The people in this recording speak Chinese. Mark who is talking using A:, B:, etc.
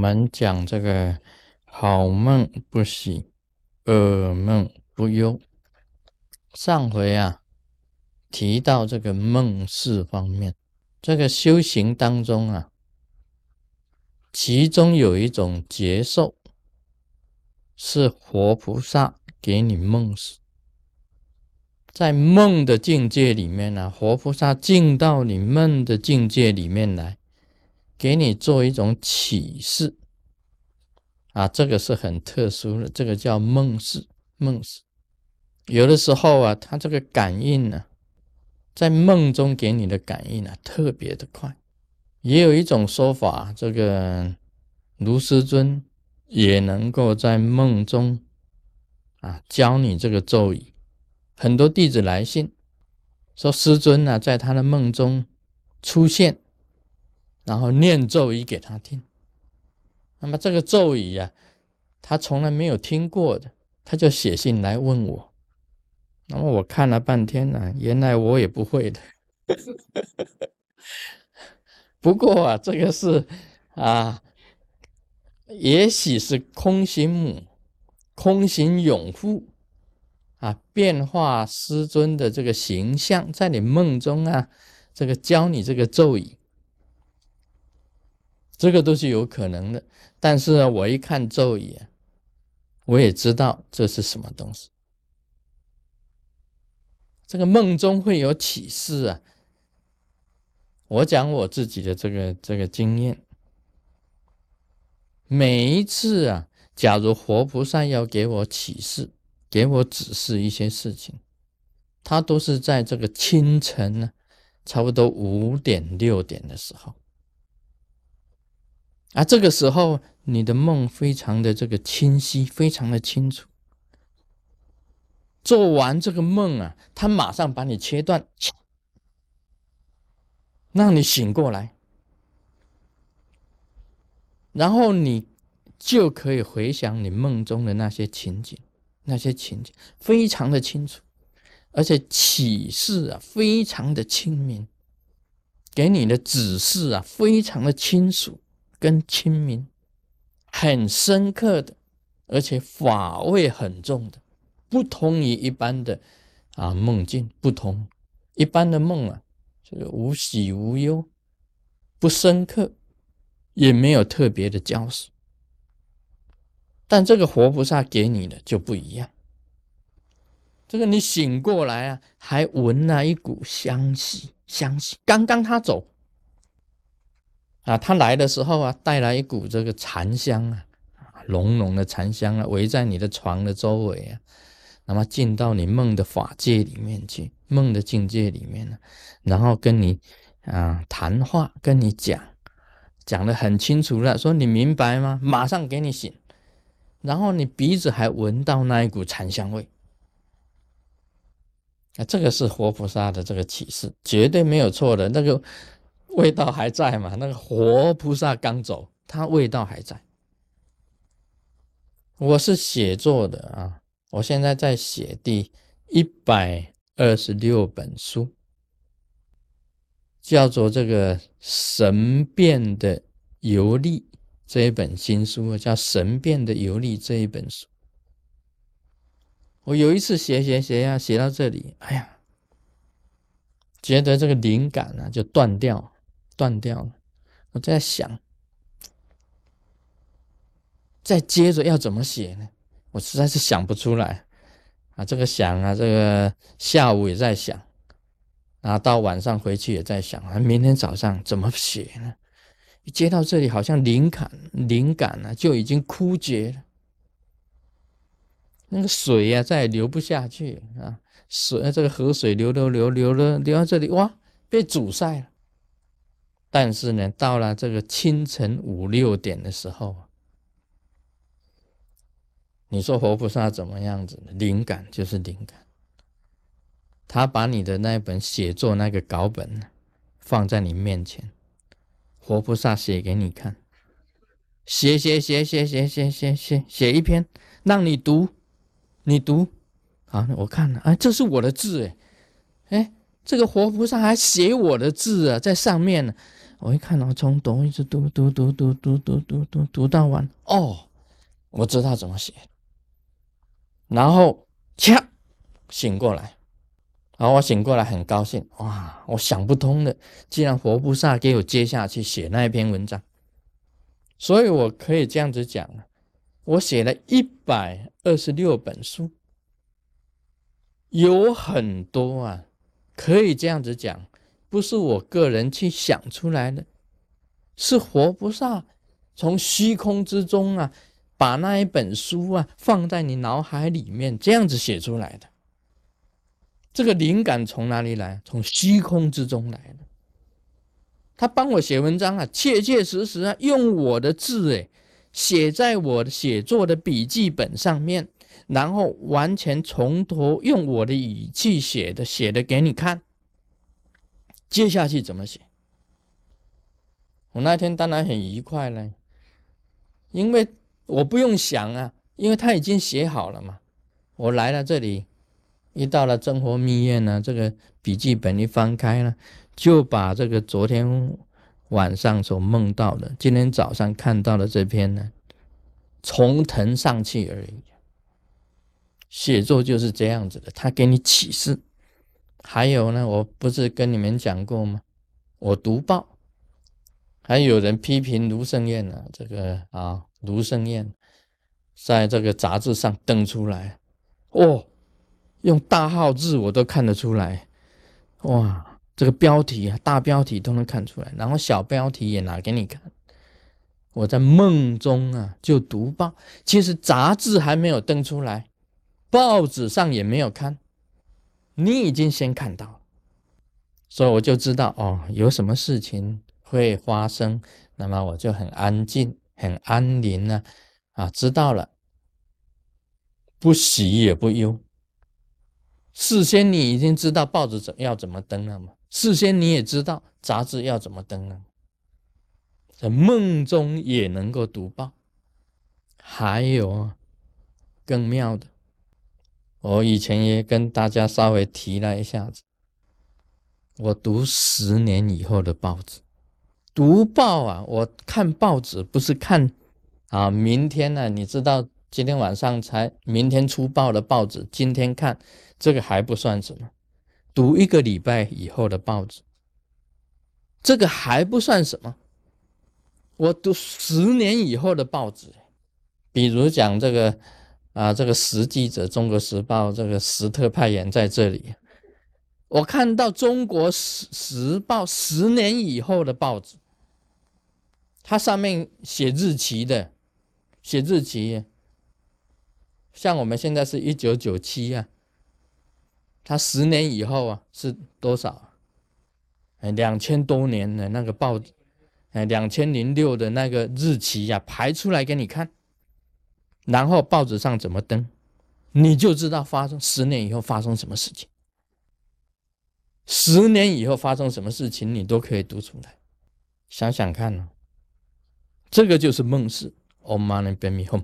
A: 们讲这个好梦不喜，噩梦不忧。上回啊提到这个梦事方面，这个修行当中啊，其中有一种劫受，是活菩萨给你梦死。在梦的境界里面呢，活菩萨进到你梦的境界里面来。给你做一种启示啊，这个是很特殊的，这个叫梦示。梦示有的时候啊，他这个感应呢，在梦中给你的感应呢，特别的快。也有一种说法，这个卢师尊也能够在梦中啊教你这个咒语。很多弟子来信说，师尊呢，在他的梦中出现。然后念咒语给他听，那么这个咒语呀，他从来没有听过的，他就写信来问我。那么我看了半天呢，原来我也不会的。不过啊，这个是啊，也许是空行母、空行永护啊，变化师尊的这个形象，在你梦中啊，这个教你这个咒语。这个都是有可能的，但是呢，我一看咒语，我也知道这是什么东西。这个梦中会有启示啊！我讲我自己的这个这个经验，每一次啊，假如活菩萨要给我启示、给我指示一些事情，他都是在这个清晨呢，差不多五点六点的时候。啊，这个时候你的梦非常的这个清晰，非常的清楚。做完这个梦啊，他马上把你切断，让你醒过来，然后你就可以回想你梦中的那些情景，那些情景非常的清楚，而且启示啊非常的清明，给你的指示啊非常的清楚。跟清明很深刻的，而且法味很重的，不同于一般的啊梦境不同。一般的梦啊，这个无喜无忧，不深刻，也没有特别的教示。但这个活菩萨给你的就不一样。这个你醒过来啊，还闻那一股香气，香气。刚刚他走。啊，他来的时候啊，带来一股这个禅香啊，浓浓的禅香啊，围在你的床的周围啊，那么进到你梦的法界里面去，梦的境界里面呢，然后跟你啊谈话，跟你讲，讲的很清楚了，说你明白吗？马上给你醒，然后你鼻子还闻到那一股禅香味，啊，这个是活菩萨的这个启示，绝对没有错的，那个。味道还在嘛？那个活菩萨刚走，他味道还在。我是写作的啊，我现在在写第一百二十六本书，叫做这个《神变的游历》这一本新书，叫《神变的游历》这一本书。我有一次写写写呀，写到这里，哎呀，觉得这个灵感啊就断掉。断掉了，我在想，再接着要怎么写呢？我实在是想不出来啊！这个想啊，这个下午也在想，然后到晚上回去也在想啊，明天早上怎么写呢？一接到这里，好像灵感灵感呢就已经枯竭了，那个水呀再也流不下去啊，水这个河水流流流流了流到这里，哇，被阻塞了。但是呢，到了这个清晨五六点的时候，你说活菩萨怎么样子？灵感就是灵感，他把你的那本写作那个稿本放在你面前，活菩萨写给你看，写写写写写写写写写一篇，让你读，你读，好，我看了，啊，这是我的字，哎，哎，这个活菩萨还写我的字啊，在上面呢。我一看哦，从读一直读读读读读读读读读到完，哦，我知道怎么写。然后，恰醒过来，然后我醒过来很高兴，哇，我想不通的，既然活菩萨给我接下去写那一篇文章，所以我可以这样子讲我写了一百二十六本书，有很多啊，可以这样子讲，不是我个人去想出来的，是活菩萨从虚空之中啊。把那一本书啊放在你脑海里面，这样子写出来的。这个灵感从哪里来？从虚空之中来的。他帮我写文章啊，切切实实啊，用我的字诶，写在我的写作的笔记本上面，然后完全从头用我的语气写的，写的给你看。接下去怎么写？我那天当然很愉快了，因为。我不用想啊，因为他已经写好了嘛。我来了这里，一到了真活密院呢，这个笔记本一翻开了，就把这个昨天晚上所梦到的，今天早上看到的这篇呢，从腾上去而已。写作就是这样子的，他给你启示。还有呢，我不是跟你们讲过吗？我读报，还有人批评卢胜彦呢，这个啊。卢胜彦在这个杂志上登出来，哦，用大号字我都看得出来，哇，这个标题啊，大标题都能看出来，然后小标题也拿给你看。我在梦中啊就读报，其实杂志还没有登出来，报纸上也没有看，你已经先看到，所以我就知道哦，有什么事情会发生，那么我就很安静。很安宁呢，啊，知道了，不喜也不忧。事先你已经知道报纸怎要怎么登了吗？事先你也知道杂志要怎么登了。在梦中也能够读报，还有更妙的，我以前也跟大家稍微提了一下子，我读十年以后的报纸。读报啊，我看报纸不是看啊，明天呢？你知道今天晚上才明天出报的报纸，今天看这个还不算什么。读一个礼拜以后的报纸，这个还不算什么。我读十年以后的报纸，比如讲这个啊，这个实记者《中国时报》这个时特派员在这里。我看到《中国时时报》十年以后的报纸，它上面写日期的，写日期，像我们现在是一九九七啊，它十年以后啊是多少？哎，两千多年的那个报纸，哎，两千零六的那个日期呀，排出来给你看，然后报纸上怎么登，你就知道发生十年以后发生什么事情。十年以后发生什么事情，你都可以读出来。想想看呢，这个就是梦事。Om Mani Padme Hum。